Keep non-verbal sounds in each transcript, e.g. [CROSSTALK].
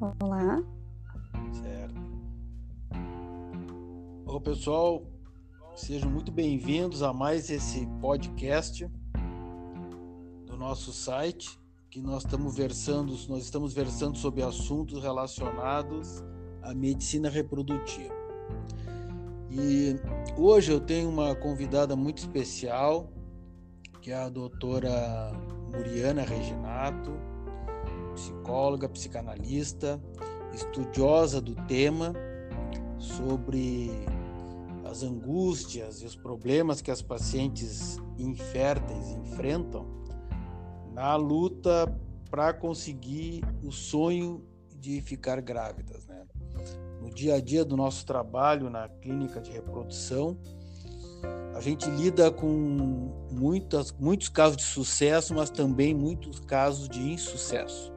Olá. Certo. Olá, pessoal. Sejam muito bem-vindos a mais esse podcast do nosso site, que nós estamos versando, nós estamos versando sobre assuntos relacionados à medicina reprodutiva. E hoje eu tenho uma convidada muito especial, que é a doutora Muriana Reginato, psicóloga, psicanalista, estudiosa do tema sobre as angústias e os problemas que as pacientes inférteis enfrentam na luta para conseguir o sonho de ficar grávidas, né? No dia a dia do nosso trabalho na clínica de reprodução, a gente lida com muitas, muitos casos de sucesso, mas também muitos casos de insucesso.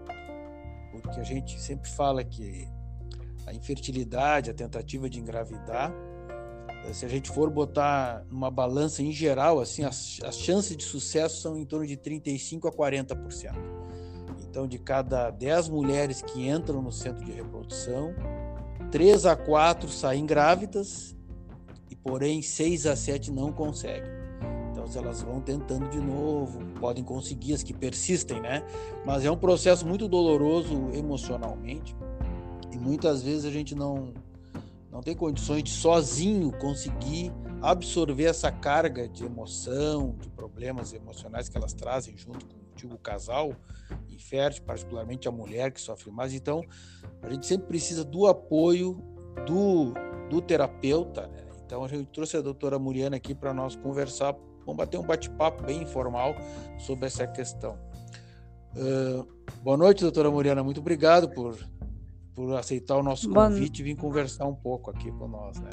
Porque a gente sempre fala que a infertilidade, a tentativa de engravidar, se a gente for botar numa balança em geral, assim, as, as chances de sucesso são em torno de 35 a 40%. Então, de cada 10 mulheres que entram no centro de reprodução, 3 a 4 saem grávidas e, porém, 6 a 7 não conseguem. Então, elas vão tentando de novo, podem conseguir as que persistem, né? Mas é um processo muito doloroso emocionalmente e muitas vezes a gente não não tem condições de sozinho conseguir absorver essa carga de emoção, de problemas emocionais que elas trazem junto com o casal infértil, particularmente a mulher que sofre mais. Então, a gente sempre precisa do apoio do, do terapeuta. Né? Então, a gente trouxe a doutora Muriana aqui para nós conversar, vamos bater um bate-papo bem informal sobre essa questão. Uh, boa noite, doutora Muriana. Muito obrigado por por aceitar o nosso convite e vir conversar um pouco aqui com nós, né?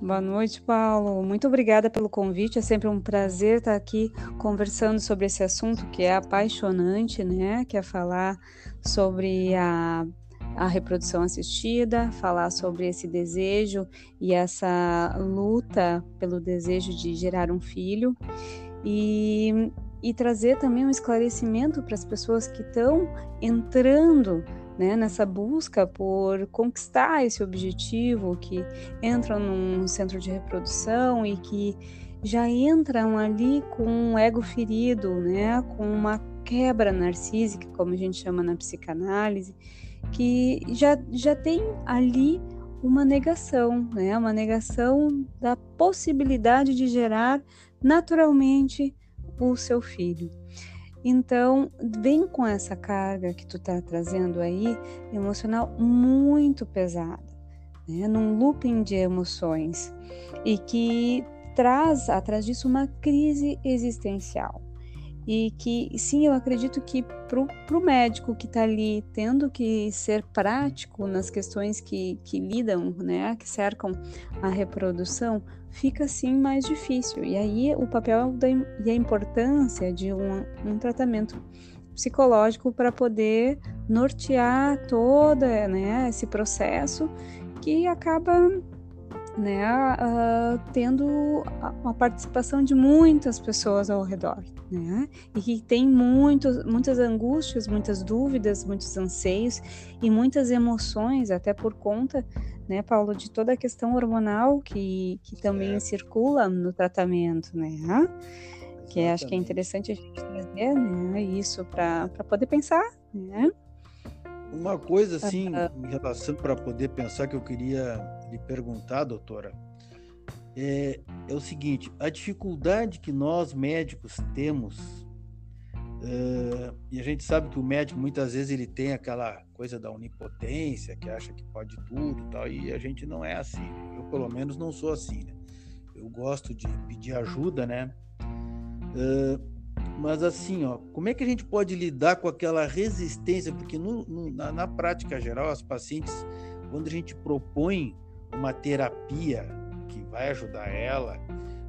Boa noite, Paulo. Muito obrigada pelo convite. É sempre um prazer estar aqui conversando sobre esse assunto que é apaixonante, né? Que é falar sobre a, a reprodução assistida, falar sobre esse desejo e essa luta pelo desejo de gerar um filho. E, e trazer também um esclarecimento para as pessoas que estão entrando né, nessa busca por conquistar esse objetivo, que entram num centro de reprodução e que já entram ali com um ego ferido, né, com uma quebra narcísica, como a gente chama na psicanálise, que já, já tem ali uma negação, né, uma negação da possibilidade de gerar naturalmente o seu filho. Então, vem com essa carga que tu tá trazendo aí, emocional muito pesada, né? Num looping de emoções e que traz atrás disso uma crise existencial. E que, sim, eu acredito que para o médico que está ali tendo que ser prático nas questões que, que lidam, né, que cercam a reprodução, fica sim mais difícil. E aí o papel da, e a importância de um, um tratamento psicológico para poder nortear todo né, esse processo que acaba né, uh, tendo a, a, participação de muitas pessoas ao redor, né, e que tem muitos, muitas angústias, muitas dúvidas, muitos anseios e muitas emoções, até por conta, né, Paulo, de toda a questão hormonal que, que também circula no tratamento, né, que acho que é interessante a gente trazer, né, isso para poder pensar, né. Uma coisa assim, em relação para poder pensar que eu queria lhe perguntar, doutora, é, é o seguinte: a dificuldade que nós médicos temos, uh, e a gente sabe que o médico muitas vezes ele tem aquela coisa da onipotência, que acha que pode tudo, tal, e a gente não é assim. Eu pelo menos não sou assim. Né? Eu gosto de pedir ajuda, né? Uh, mas assim, ó, como é que a gente pode lidar com aquela resistência? Porque no, no, na, na, prática geral, as pacientes, quando a gente propõe uma terapia que vai ajudar ela,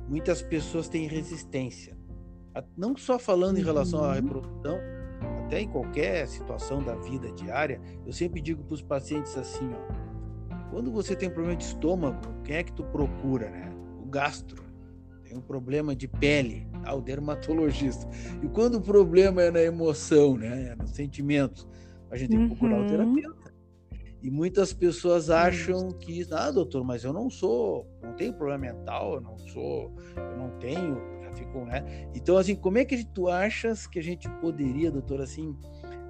muitas pessoas têm resistência. Não só falando em relação à uhum. reprodução, até em qualquer situação da vida diária, eu sempre digo para os pacientes assim, ó, quando você tem um problema de estômago, quem é que tu procura, né? O gastro. Tem um problema de pele, ao dermatologista. E quando o problema é na emoção, né, é nos sentimentos, a gente tem que procurar uhum. o terapeuta. E muitas pessoas acham que, ah, doutor, mas eu não sou, não tenho problema mental, eu não sou, eu não tenho, já fico, né? Então, assim, como é que tu achas que a gente poderia, doutor, assim,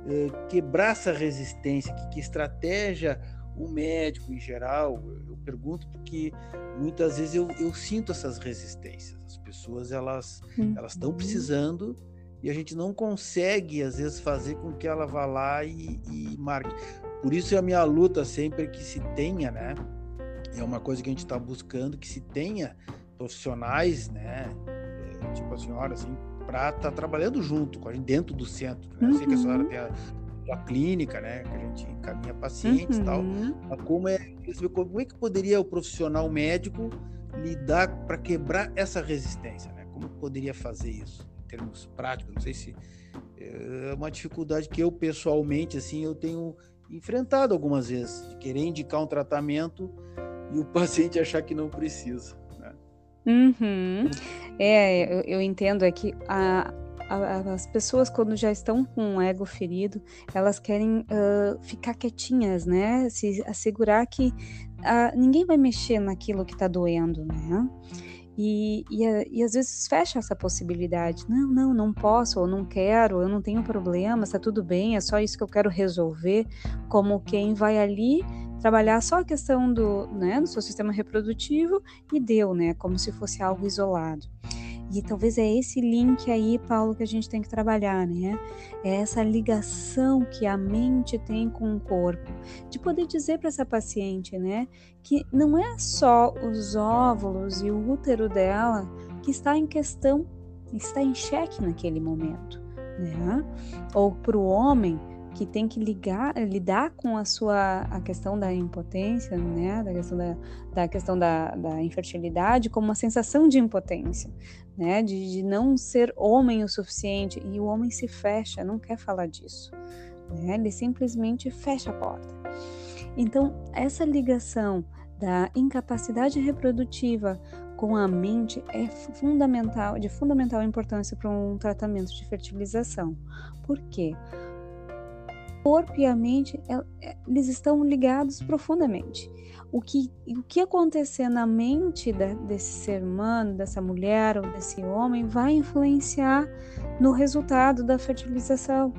eh, quebrar essa resistência? Que, que estratégia o médico em geral, eu pergunto porque muitas vezes eu, eu sinto essas resistências. As pessoas, elas uhum. elas estão precisando e a gente não consegue, às vezes, fazer com que ela vá lá e, e marque. Por isso a minha luta sempre é que se tenha, né? É uma coisa que a gente está buscando, que se tenha profissionais, né? É, tipo a senhora, assim, para estar tá trabalhando junto com a gente dentro do centro. Né? Uhum. Eu sei que a senhora uhum. tem a, a clínica, né? Que a gente encaminha pacientes e tal. Uhum. Mas como é, como é que poderia o profissional médico lidar para quebrar essa resistência, né? Como poderia fazer isso em termos práticos? Não sei se é uma dificuldade que eu pessoalmente, assim, eu tenho enfrentado algumas vezes, de querer indicar um tratamento e o [LAUGHS] paciente achar que não precisa. Né? Uhum. É, eu, eu entendo é que a, as pessoas quando já estão com o ego ferido, elas querem uh, ficar quietinhas, né? Se assegurar que uh, ninguém vai mexer naquilo que está doendo, né? E, e, e, às vezes fecha essa possibilidade. Não, não, não posso, ou não quero, eu não tenho problema, está tudo bem, é só isso que eu quero resolver. Como quem vai ali trabalhar só a questão do, né, do seu sistema reprodutivo e deu, né? Como se fosse algo isolado. E talvez é esse link aí, Paulo, que a gente tem que trabalhar, né? É essa ligação que a mente tem com o corpo, de poder dizer para essa paciente, né, que não é só os óvulos e o útero dela que está em questão, está em xeque naquele momento, né? Ou para o homem, que tem que ligar, lidar com a sua a questão da impotência, né, da questão da, da questão da, da infertilidade como uma sensação de impotência, né, de, de não ser homem o suficiente e o homem se fecha, não quer falar disso, né, ele simplesmente fecha a porta. Então essa ligação da incapacidade reprodutiva com a mente é fundamental, de fundamental importância para um tratamento de fertilização. Por quê? Corpo e a mente, é, eles estão ligados profundamente. O que, o que acontecer na mente da, desse ser humano, dessa mulher ou desse homem, vai influenciar no resultado da fertilização,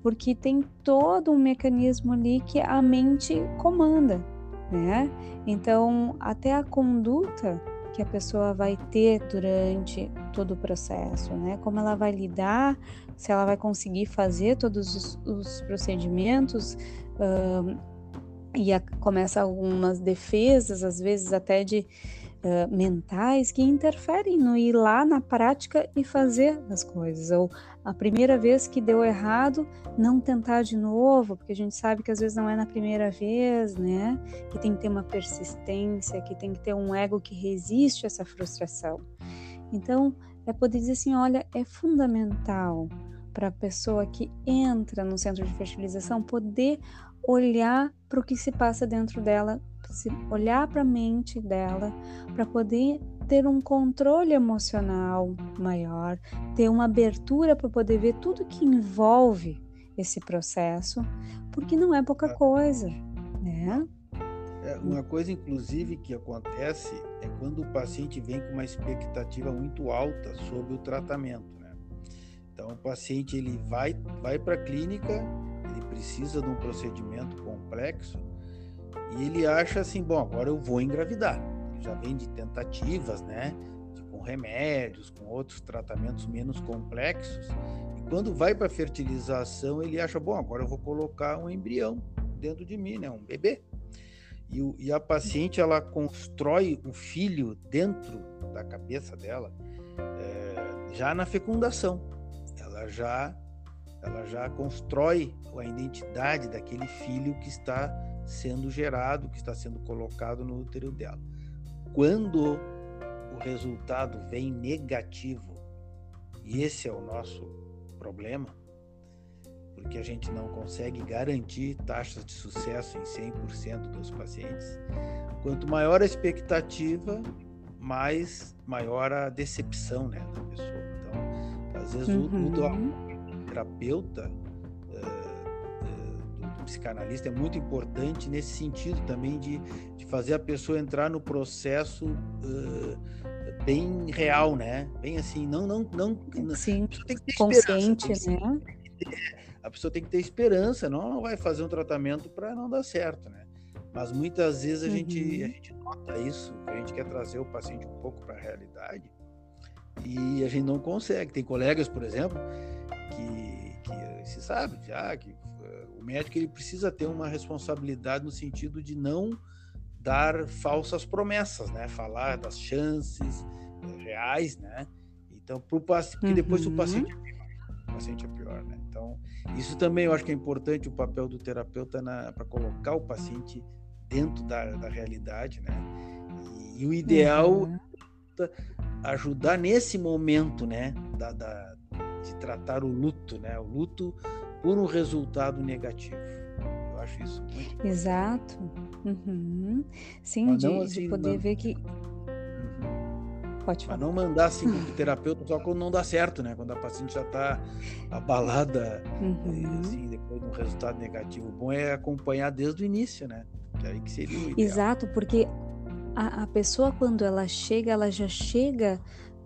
porque tem todo um mecanismo ali que a mente comanda, né? Então, até a conduta que a pessoa vai ter durante todo o processo, né? Como ela vai lidar, se ela vai conseguir fazer todos os, os procedimentos. E a, começa algumas defesas, às vezes até de uh, mentais, que interferem no ir lá na prática e fazer as coisas. Ou a primeira vez que deu errado, não tentar de novo, porque a gente sabe que às vezes não é na primeira vez, né? Que tem que ter uma persistência, que tem que ter um ego que resiste a essa frustração. Então, é poder dizer assim: olha, é fundamental para a pessoa que entra no centro de fertilização poder olhar para o que se passa dentro dela, olhar para a mente dela, para poder ter um controle emocional maior, ter uma abertura para poder ver tudo que envolve esse processo, porque não é pouca coisa, né? É, uma coisa, inclusive, que acontece é quando o paciente vem com uma expectativa muito alta sobre o tratamento. Né? Então, o paciente ele vai, vai para a clínica, ele precisa de um procedimento complexo e ele acha assim: bom, agora eu vou engravidar. Ele já vem de tentativas, né? Com remédios, com outros tratamentos menos complexos. E quando vai para fertilização, ele acha: bom, agora eu vou colocar um embrião dentro de mim, né? Um bebê. E, e a paciente ela constrói o filho dentro da cabeça dela é, já na fecundação. Ela já ela já constrói a identidade daquele filho que está sendo gerado, que está sendo colocado no útero dela. Quando o resultado vem negativo, e esse é o nosso problema, porque a gente não consegue garantir taxas de sucesso em 100% dos pacientes. Quanto maior a expectativa, mais maior a decepção né, da pessoa. Então, às vezes uhum. o, o, uhum. terapeuta, psicanalista é muito importante nesse sentido também de, de fazer a pessoa entrar no processo uh, bem real, né? Bem assim, não, não, não. Sim, consciente, né? a pessoa tem que ter esperança, não, não vai fazer um tratamento para não dar certo, né? Mas muitas vezes a, uhum. gente, a uhum. gente nota isso, a gente quer trazer o paciente um pouco para a realidade e a gente não consegue. Tem colegas, por exemplo, que, que se sabe já que o médico ele precisa ter uma responsabilidade no sentido de não dar falsas promessas, né? Falar das chances uh, reais, né? Então, pro paciente, uhum. depois o paciente é pior, o paciente é pior, né? Então, isso também eu acho que é importante o papel do terapeuta para colocar o paciente dentro da, da realidade, né? E, e o ideal uhum. é ajudar nesse momento, né? Da, da, de tratar o luto, né? O luto por um resultado negativo. Eu acho isso muito. Exato. Uhum. Sim, de, assim, de, poder não... ver que Pode falar. Mas não mandar assim [LAUGHS] o terapeuta só quando não dá certo, né? Quando a paciente já está abalada, uhum. assim, depois de um resultado negativo. O bom é acompanhar desde o início, né? Que aí que seria. Exato, porque a, a pessoa quando ela chega, ela já chega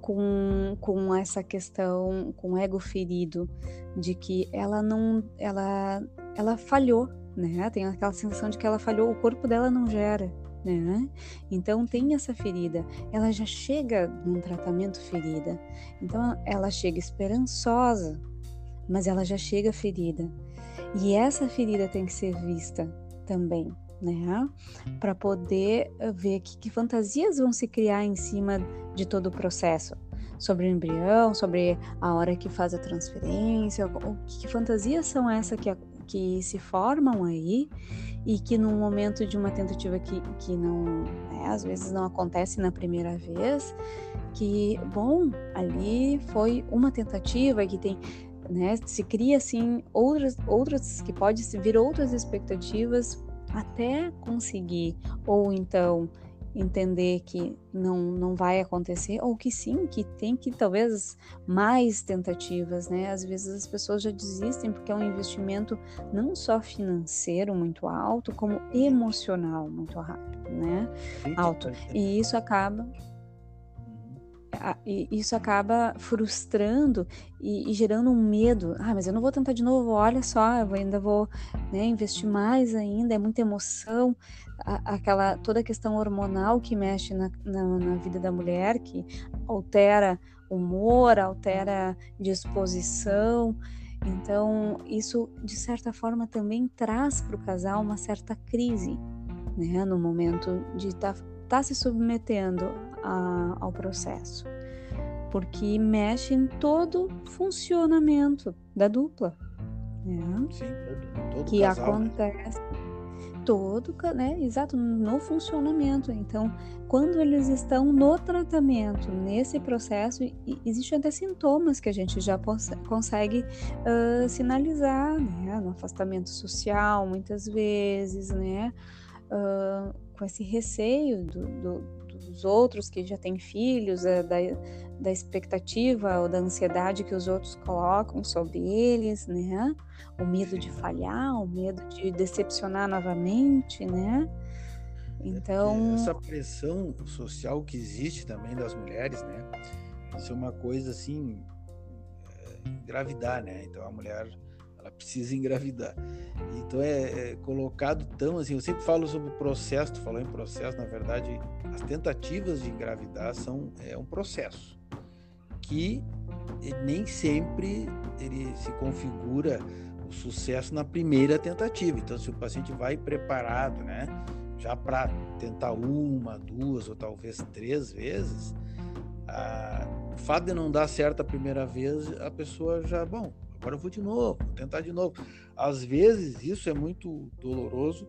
com, com essa questão, com o ego ferido, de que ela não, ela, ela falhou, né? Tem aquela sensação de que ela falhou, o corpo dela não gera né? Então tem essa ferida, ela já chega num tratamento ferida, então ela chega esperançosa, mas ela já chega ferida. E essa ferida tem que ser vista também, né? Para poder eh, ver que, que fantasias vão se criar em cima de todo o processo sobre o embrião, sobre a hora que faz a transferência, o, que fantasias são essas que, que se formam aí e que no momento de uma tentativa que, que não, né, às vezes não acontece na primeira vez, que, bom, ali foi uma tentativa que tem, né, se cria assim outras, outras que pode vir outras expectativas até conseguir, ou então entender que não, não vai acontecer, ou que sim, que tem que talvez mais tentativas, né? Às vezes as pessoas já desistem porque é um investimento não só financeiro muito alto, como emocional muito rápido, né? Alto. E isso acaba isso acaba frustrando e, e, gerando um medo. Ah, mas eu não vou tentar de novo. Olha só, eu ainda vou né, investir mais ainda. É muita emoção, a, aquela toda a questão hormonal que mexe na, na, na vida da mulher, que altera humor, altera disposição. Então, isso de certa forma também traz para o casal uma certa crise, né, no momento de estar tá, tá se submetendo a, ao processo, porque mexe em todo funcionamento da dupla. Né? Sim, todo, todo que casal, né? acontece né? todo, né? Exato, no funcionamento. Então, quando eles estão no tratamento, nesse processo, existem até sintomas que a gente já consegue uh, sinalizar, né? No afastamento social, muitas vezes, né? Uh, com esse receio do, do dos outros que já têm filhos, é, da, da expectativa ou da ansiedade que os outros colocam sobre eles, né? O medo de falhar, o medo de decepcionar novamente, né? Então. Essa pressão social que existe também das mulheres, né? Isso é uma coisa assim. É, engravidar, né? Então a mulher ela precisa engravidar. Então é, é, colocado tão assim, eu sempre falo sobre o processo, tu falou em processo, na verdade, as tentativas de engravidar são é um processo que nem sempre ele se configura o sucesso na primeira tentativa. Então, se o paciente vai preparado, né, já para tentar uma, duas ou talvez três vezes, a, o fato de não dar certo a primeira vez, a pessoa já, bom, agora eu vou de novo, vou tentar de novo. Às vezes isso é muito doloroso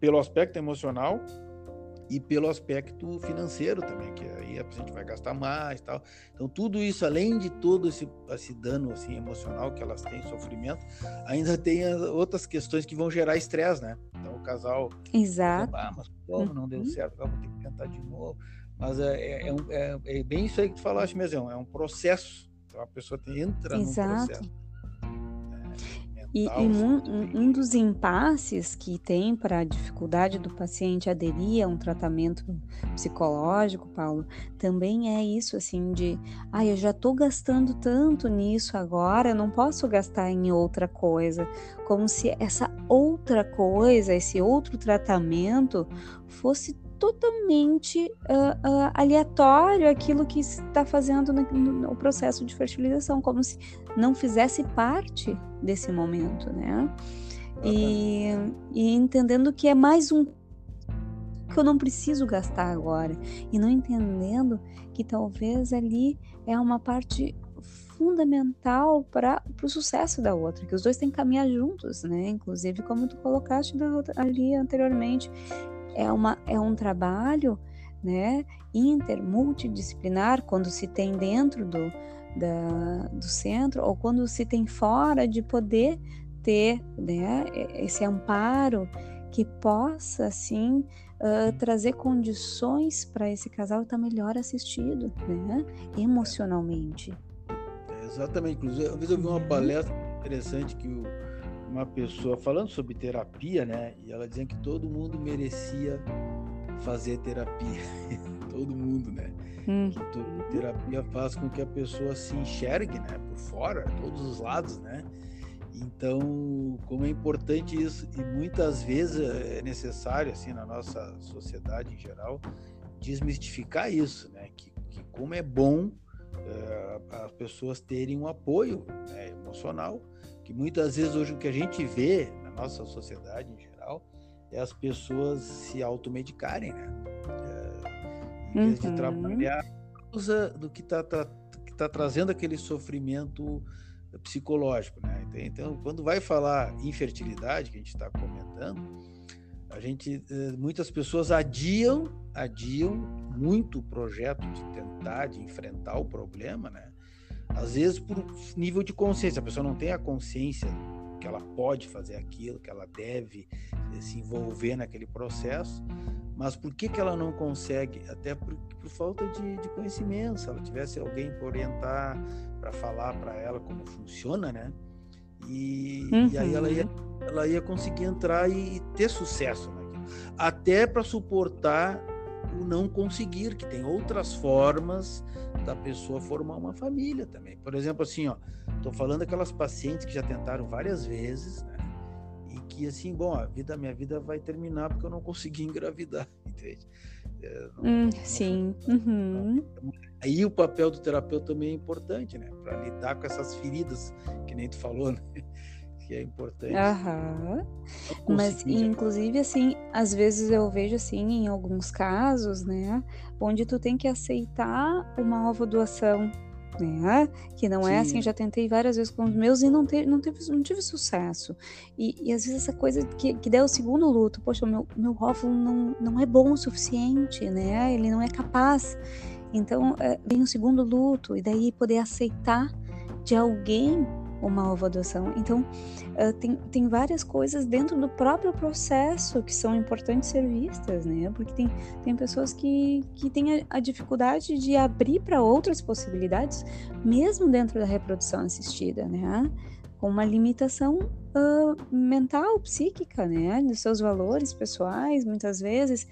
pelo aspecto emocional e pelo aspecto financeiro também, que aí a gente vai gastar mais tal. Então tudo isso, além de todo esse, esse dano assim emocional que elas têm, sofrimento, ainda tem outras questões que vão gerar estresse, né? Então o casal, exato, ah, mas como não deu uhum. certo, agora vou ter que tentar de novo. Mas é, é, é, é, é bem isso aí que tu falaste mesmo, é um processo então a pessoa entra Exato. processo é, E, e um, um, dos impasses que tem para a dificuldade do paciente aderir a um tratamento psicológico, Paulo, também é isso, assim, de, ah, eu já estou gastando tanto nisso agora, eu não posso gastar em outra coisa, como se essa outra coisa, esse outro tratamento fosse totalmente uh, uh, aleatório aquilo que está fazendo no, no, processo de fertilização, como se não fizesse parte desse momento, né? E, e entendendo que é mais um que eu não preciso gastar agora e não entendendo que talvez ali é uma parte fundamental para o sucesso da outra, que os dois têm que caminhar juntos, né? Inclusive, como tu colocaste ali anteriormente, é, uma, é um trabalho né, inter, multidisciplinar, quando se tem dentro do, da, do centro ou quando se tem fora de poder ter né, esse amparo que possa, assim, uh, trazer condições para esse casal estar melhor assistido, né, emocionalmente. É, exatamente. Inclusive, uma vez eu vi uma uhum. palestra interessante que o uma pessoa falando sobre terapia, né? E ela dizendo que todo mundo merecia fazer terapia. [LAUGHS] todo mundo, né? Hum. Que terapia faz com que a pessoa se enxergue, né? Por fora, todos os lados, né? Então, como é importante isso e muitas vezes é necessário, assim, na nossa sociedade em geral, desmistificar isso, né? Que, que como é bom é, as pessoas terem um apoio né, emocional que muitas vezes hoje o que a gente vê na nossa sociedade em geral é as pessoas se automedicarem, né? É, em vez uhum. de trabalhar usa do que está tá, tá trazendo aquele sofrimento psicológico, né? Então, quando vai falar infertilidade, que a gente está comentando, a gente, eh, muitas pessoas adiam, adiam muito o projeto de tentar, de enfrentar o problema, né? Às vezes por nível de consciência, a pessoa não tem a consciência que ela pode fazer aquilo, que ela deve eh, se envolver naquele processo, mas por que, que ela não consegue? Até por, por falta de, de, conhecimento. Se ela tivesse alguém para orientar, para falar para ela como funciona, né? E, uhum. e, aí ela ia, uhum. ela ia conseguir entrar e ter sucesso naquilo. Até para suportar o não conseguir, que tem outras formas da pessoa formar uma família também. Por exemplo, assim, ó, tô falando aquelas pacientes que já tentaram várias vezes, né? E que assim, bom, a vida, minha vida vai terminar porque eu não consegui engravidar, [LAUGHS] entende? É, não, hum, não, sim. Uhum. Aí o papel do terapeuta também é importante, né? Para lidar com essas feridas que nem tu falou, né? Que é importante. Aham. Mas, inclusive, assim, às vezes eu vejo, assim, em alguns casos, né, onde tu tem que aceitar uma ovo doação, né, que não Sim. é assim, já tentei várias vezes com os meus e não, te, não, teve, não tive sucesso. E, e às vezes essa coisa que, que der o segundo luto, poxa, meu, meu óvulo não, não é bom o suficiente, né, ele não é capaz. Então, é, vem o segundo luto, e daí poder aceitar de alguém uma ovoadoção. Então, uh, tem, tem várias coisas dentro do próprio processo que são importantes ser vistas, né? Porque tem, tem pessoas que, que têm a, a dificuldade de abrir para outras possibilidades, mesmo dentro da reprodução assistida, né? Com uma limitação uh, mental, psíquica, né? Dos seus valores pessoais, muitas vezes.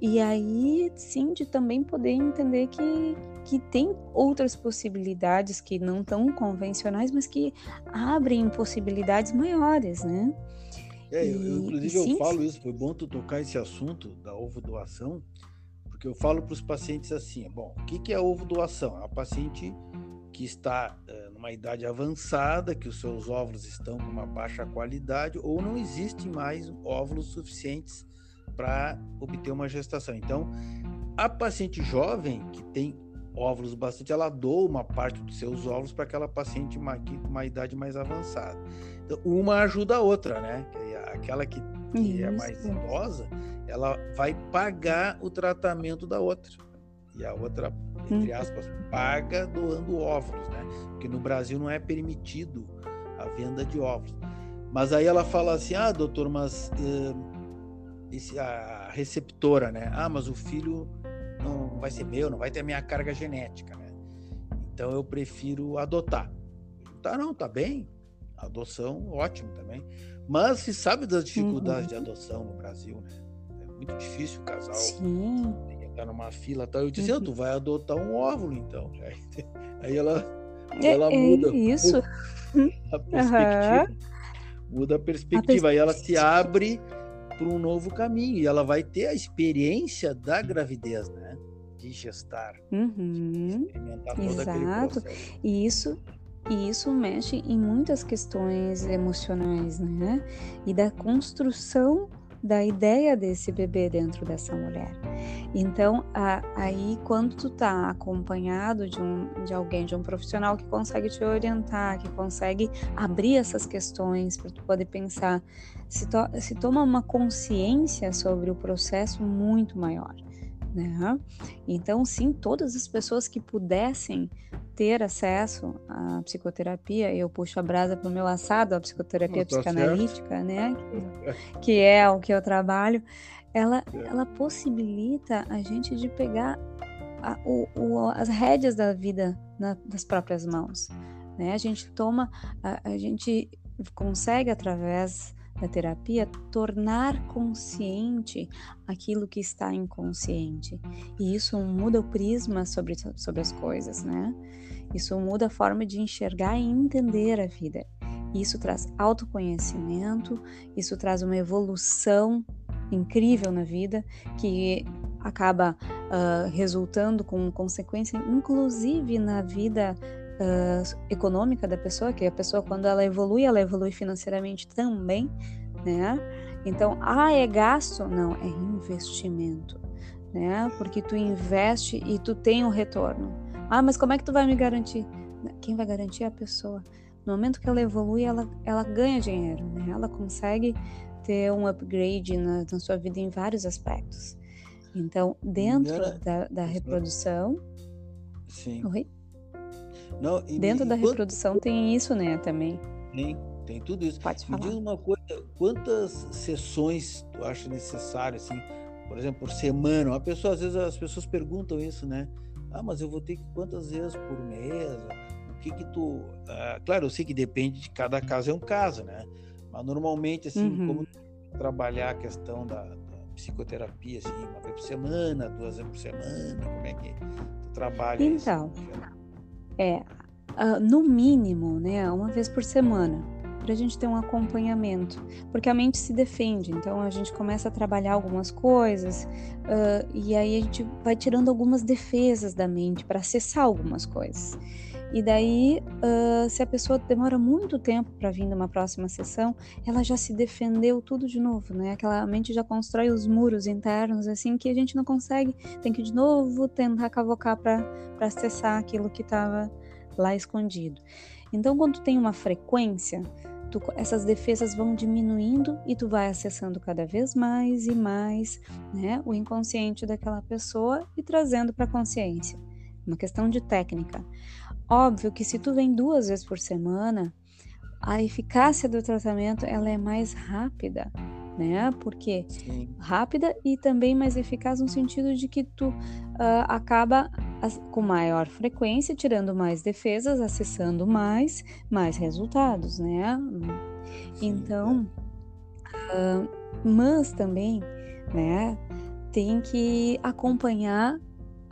E aí, sim, de também poder entender que, que tem outras possibilidades que não tão convencionais, mas que abrem possibilidades maiores, né? É, eu, e, inclusive eu falo isso, foi bom tu tocar esse assunto da ovo doação, porque eu falo para os pacientes assim, bom, o que, que é ovo doação? É uma paciente que está é, numa idade avançada, que os seus óvulos estão com uma baixa qualidade ou não existem mais óvulos suficientes para obter uma gestação. Então, a paciente jovem que tem óvulos bastante, ela doa uma parte dos seus óvulos para aquela paciente com uma idade mais avançada. Então, uma ajuda a outra, né? Aquela que, que é mais idosa, ela vai pagar o tratamento da outra. E a outra, entre hum. aspas, paga doando óvulos, né? Porque no Brasil não é permitido a venda de óvulos. Mas aí ela fala assim: ah, doutor, mas esse, a receptora, né? Ah, mas o filho não vai ser meu, não vai ter a minha carga genética, né? Então eu prefiro adotar. Tá, não, tá bem. adoção, ótimo também. Mas se sabe das dificuldades uhum. de adoção no Brasil, né? É muito difícil o casal Sim. tem que estar numa fila tal. Eu disse, uhum. tu vai adotar um óvulo, então. [LAUGHS] Aí ela, é, ela é muda isso. a perspectiva. Uhum. Muda a perspectiva. A Aí ela se abre para um novo caminho e ela vai ter a experiência da gravidez, né? De gestar, uhum. todo Exato. E isso e isso mexe em muitas questões emocionais, né? E da construção da ideia desse bebê dentro dessa mulher. Então, a, aí quando tu tá acompanhado de, um, de alguém, de um profissional que consegue te orientar, que consegue abrir essas questões para tu poder pensar, se, to, se toma uma consciência sobre o processo muito maior. Né? Então, sim, todas as pessoas que pudessem ter acesso à psicoterapia, eu puxo a brasa para o meu assado, a psicoterapia tá psicanalítica, certo. né? Que, [LAUGHS] que, é o que eu trabalho, ela, ela possibilita a gente de pegar a, o, o, as rédeas da vida na, nas próprias mãos. Né? A gente toma, a, a gente consegue através da terapia tornar consciente aquilo que está inconsciente. E isso muda o prisma sobre, sobre as coisas, né? Isso muda a forma de enxergar e entender a vida. Isso traz autoconhecimento, isso traz uma evolução incrível na vida que acaba uh, resultando com consequência, inclusive na vida uh, econômica da pessoa, que a pessoa quando ela evolui, ela evolui financeiramente também, né? Então, ah, é gasto? Não, é investimento, né? Porque tu investe e tu tem o um retorno. Ah, mas como é que tu vai me garantir? Quem vai garantir é a pessoa. No momento que ela evolui, ela, ela ganha dinheiro, né? Ela consegue ter um upgrade na, na sua vida em vários aspectos. Então, dentro da, da reprodução. Sim. Oi? Não, e, Dentro e da quanto... reprodução tem isso, né, também. Tem, tem tudo isso. Pode falar. Me diz uma coisa, quantas sessões tu acha necessário, assim, por exemplo, por semana? A pessoa, às vezes as pessoas perguntam isso, né? Ah, mas eu vou ter que quantas vezes por mês? O que que tu... Ah, claro, eu sei que depende de cada caso, é um caso, né? Mas normalmente, assim, uhum. como trabalhar a questão da, da, psicoterapia, assim, uma vez por semana, duas vezes por semana, como é que tu trabalha então, isso? Então, é, uh, no mínimo, né, uma vez por semana, para a gente ter um acompanhamento, porque a mente se defende, então a gente começa a trabalhar algumas coisas uh, e aí a gente vai tirando algumas defesas da mente para acessar algumas coisas. E daí, uh, se a pessoa demora muito tempo para vir numa próxima sessão, ela já se defendeu tudo de novo, né? Aquela mente já constrói os muros internos, assim, que a gente não consegue, tem que de novo tentar cavocar para acessar aquilo que estava lá escondido. Então, quando tem uma frequência, tu, essas defesas vão diminuindo e tu vai acessando cada vez mais e mais, né, o inconsciente daquela pessoa e trazendo para a consciência. Uma questão de técnica. Óbvio que se tu vem duas vezes por semana, a eficácia do tratamento ela é mais rápida, né? Porque Sim. rápida e também mais eficaz no sentido de que tu uh, acaba com maior frequência, tirando mais defesas, acessando mais, mais resultados, né? Sim. Então, uh, mas também, né? Tem que acompanhar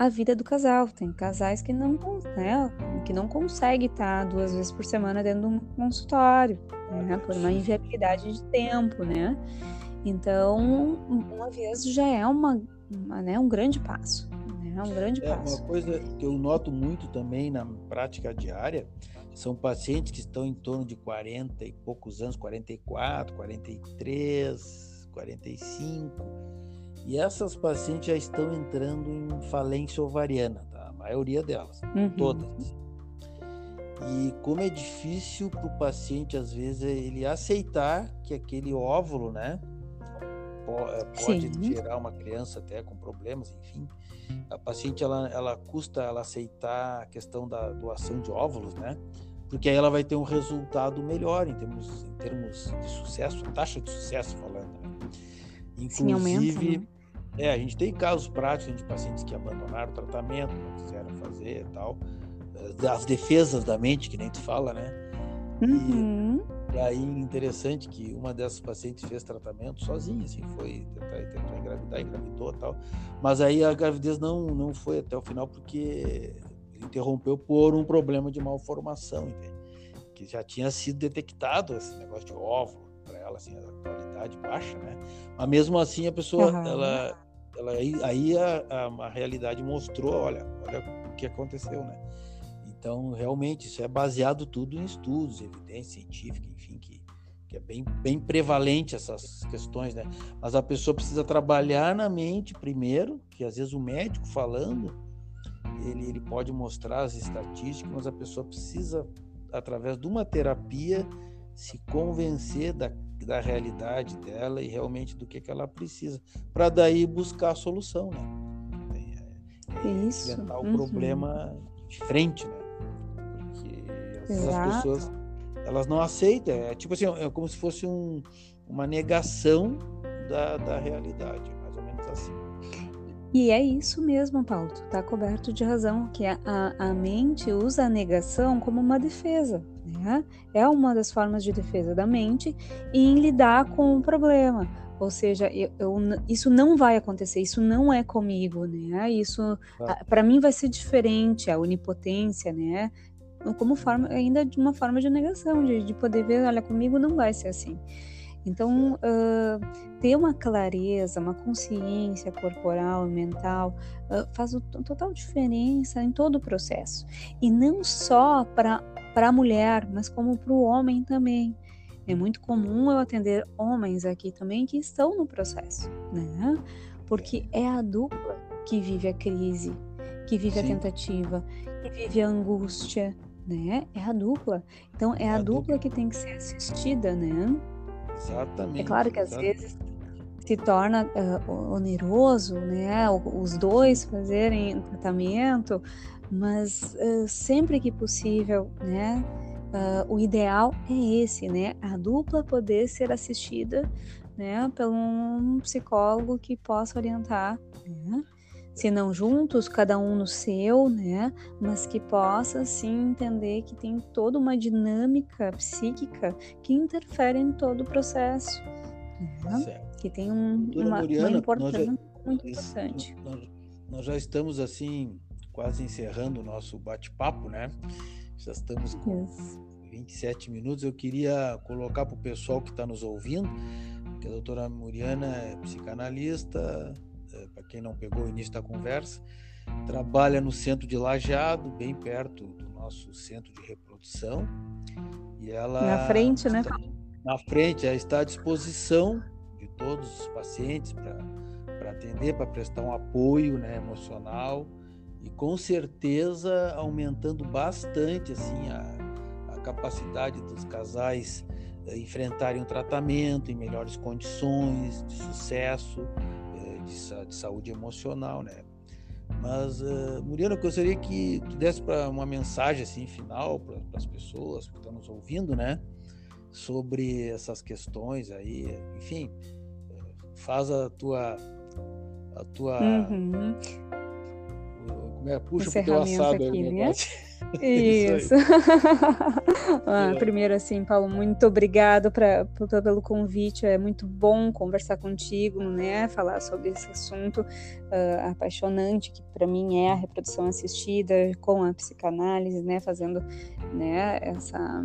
a vida do casal. Tem casais que não, né, que não conseguem estar duas vezes por semana dentro de um consultório, né, por uma inviabilidade de tempo, né? Então, uma vez já é uma, uma né, um grande passo. Né, é um grande é, passo. Uma coisa que eu noto muito também na prática diária são pacientes que estão em torno de 40 e poucos anos, 44, 43, 45 e essas pacientes já estão entrando em falência ovariana, tá? a maioria delas, uhum. todas. E como é difícil para o paciente, às vezes, ele aceitar que aquele óvulo, né, eh, pode Sim. gerar uma criança até com problemas, enfim. A paciente, ela, ela custa ela aceitar a questão da doação de óvulos, né? Porque aí ela vai ter um resultado melhor em termos, em termos de sucesso, taxa de sucesso falando. Né? Inclusive, Sim, aumenta, né? É, a gente tem casos práticos de pacientes que abandonaram o tratamento, não quiseram fazer e tal. Eh, as defesas da mente, que nem tu fala, né? Uhum. Daí interessante que uma dessas pacientes fez tratamento sozinha, assim, foi tentar, tentar engravidar, engravidou tal. Mas aí a gravidez não, não foi até o final porque interrompeu por um problema de malformação, entende? Que já tinha sido detectado esse negócio de óvulo para ela, assim, a qualidade baixa, né? Mas mesmo assim a pessoa, uhum. ela, ela aí, a, a, a realidade mostrou, olha, olha o que aconteceu, né? Então, realmente, isso é baseado tudo em estudos, evidência científica, enfim, que, que é bem, bem prevalente essas questões, né? Mas a pessoa precisa trabalhar na mente primeiro, que às vezes o médico falando, ele, ele pode mostrar as estatísticas, mas a pessoa precisa, através de uma terapia, se convencer da, da realidade dela e realmente do que, que ela precisa, para daí buscar a solução, né? É, é Isso. Enfrentar o uhum. problema de frente, né? as pessoas elas não aceitam. É tipo assim, é como se fosse um, uma negação da, da realidade, mais ou menos assim. E é isso mesmo, Paulo, tu tá coberto de razão, que a, a, mente usa a negação como uma defesa, né? É uma das formas de defesa da mente em lidar com o problema. Ou seja, eu, eu, isso não vai acontecer, isso não é comigo, né? Isso, ah. para mim, vai ser diferente, a onipotência, né? como forma ainda de uma forma de negação, de, de poder ver, olha, comigo não vai ser assim. Então, uh, ter uma clareza, uma consciência corporal e mental uh, faz total diferença em todo o processo. E não só para a mulher, mas como para o homem também. É muito comum eu atender homens aqui também que estão no processo, né? Porque é a dupla que vive a crise, que vive Sim. a tentativa, que vive a angústia, né? É a dupla. Então é, é a, dupla, dupla, que tem que ser assistida, né? Exatamente. É claro que às vezes se torna uh, oneroso, né? Os dois fazerem tratamento, mas uh, sempre que possível, né? Uh, o ideal é esse, né? A dupla poder ser assistida, né? Por um psicólogo que possa orientar, né? se não juntos, cada um no seu, né? Mas que possa sim entender que tem toda uma dinâmica psíquica que interfere em todo o processo, né? que tem um, uma, Muriana, uma importância já, muito importante. Nós, nós, já estamos assim quase encerrando o nosso bate-papo, né? Já estamos com yes. 27 minutos. Eu queria colocar para o pessoal que está nos ouvindo que a doutora Muriana é psicanalista, eh, para quem não pegou o início da conversa, trabalha no centro de Lajeado, bem perto do nosso centro de reprodução. E ela na frente, né? Na frente, ela está à disposição de todos os pacientes para atender, para prestar um apoio né, emocional e com certeza aumentando bastante assim a, a capacidade dos casais eh, enfrentarem o tratamento em melhores condições de sucesso de, de saúde emocional, né? Mas, uh, Muriano, eu gostaria que tu desse para uma mensagem assim final para as pessoas que estão nos ouvindo, né? Sobre essas questões aí, enfim, faz a tua a tua uhum. Como é, puxa o teu assado aqui, [LAUGHS] [LAUGHS] aí, né? Isso. [LAUGHS] ah, primeiro, assim, Paulo, muito obrigado pra, pelo convite. É muito bom conversar contigo, né? Falar sobre esse assunto uh, apaixonante que para mim é a reprodução assistida com a psicanálise, né? Fazendo, né? Essa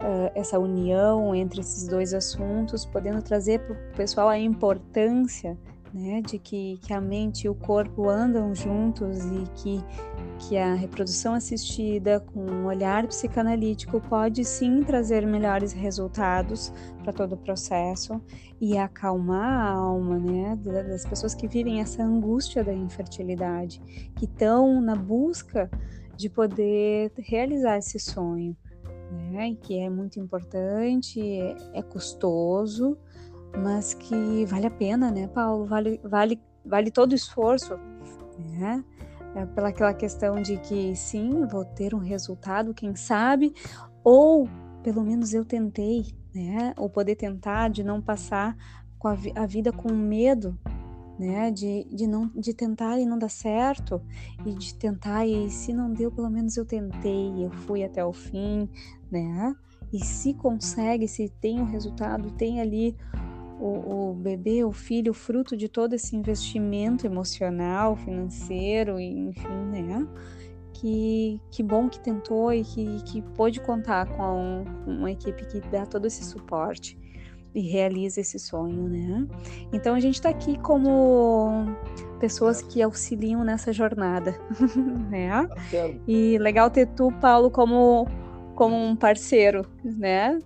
uh, essa união entre esses dois assuntos, podendo trazer para o pessoal a importância né, de que, que a mente e o corpo andam juntos e que, que a reprodução assistida com um olhar psicanalítico pode sim trazer melhores resultados para todo o processo e acalmar a alma né, das pessoas que vivem essa angústia da infertilidade, que estão na busca de poder realizar esse sonho, né, que é muito importante, é, é custoso, mas que vale a pena, né, Paulo? Vale, vale, vale todo o esforço, né? É pela aquela questão de que sim, vou ter um resultado, quem sabe, ou pelo menos eu tentei, né? Ou poder tentar de não passar com a, a vida com medo, né? De, de não de tentar e não dar certo e de tentar e se não deu, pelo menos eu tentei, eu fui até o fim, né? E se consegue, se tem o resultado, tem ali o, o bebê, o filho, fruto de todo esse investimento emocional, financeiro, enfim, né? Que, que bom que tentou e que, que pôde contar com uma equipe que dá todo esse suporte e realiza esse sonho, né? Então a gente está aqui como pessoas que auxiliam nessa jornada, [LAUGHS] né? E legal ter tu, Paulo, como como um parceiro, né?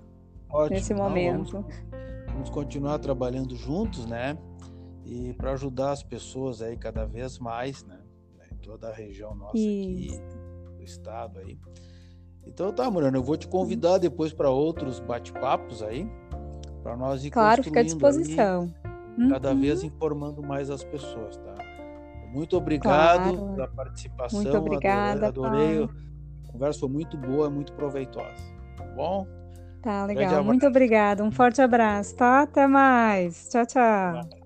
Ótimo. Nesse momento. Não, vamos, vamos continuar trabalhando juntos, né? E para ajudar as pessoas aí cada vez mais, né? Em toda a região nossa Isso. aqui, do estado aí. Então tá, Murano, eu vou te convidar depois para outros bate-papos aí, para nós ir Claro, fica à disposição. Ali, cada uhum. vez informando mais as pessoas, tá? Muito obrigado claro. pela participação. Muito obrigada. Adorei. adorei. A conversa foi muito boa, muito proveitosa. Tá bom? Tá legal. Muito obrigada. Um forte abraço, tá? Até mais. Tchau, tchau.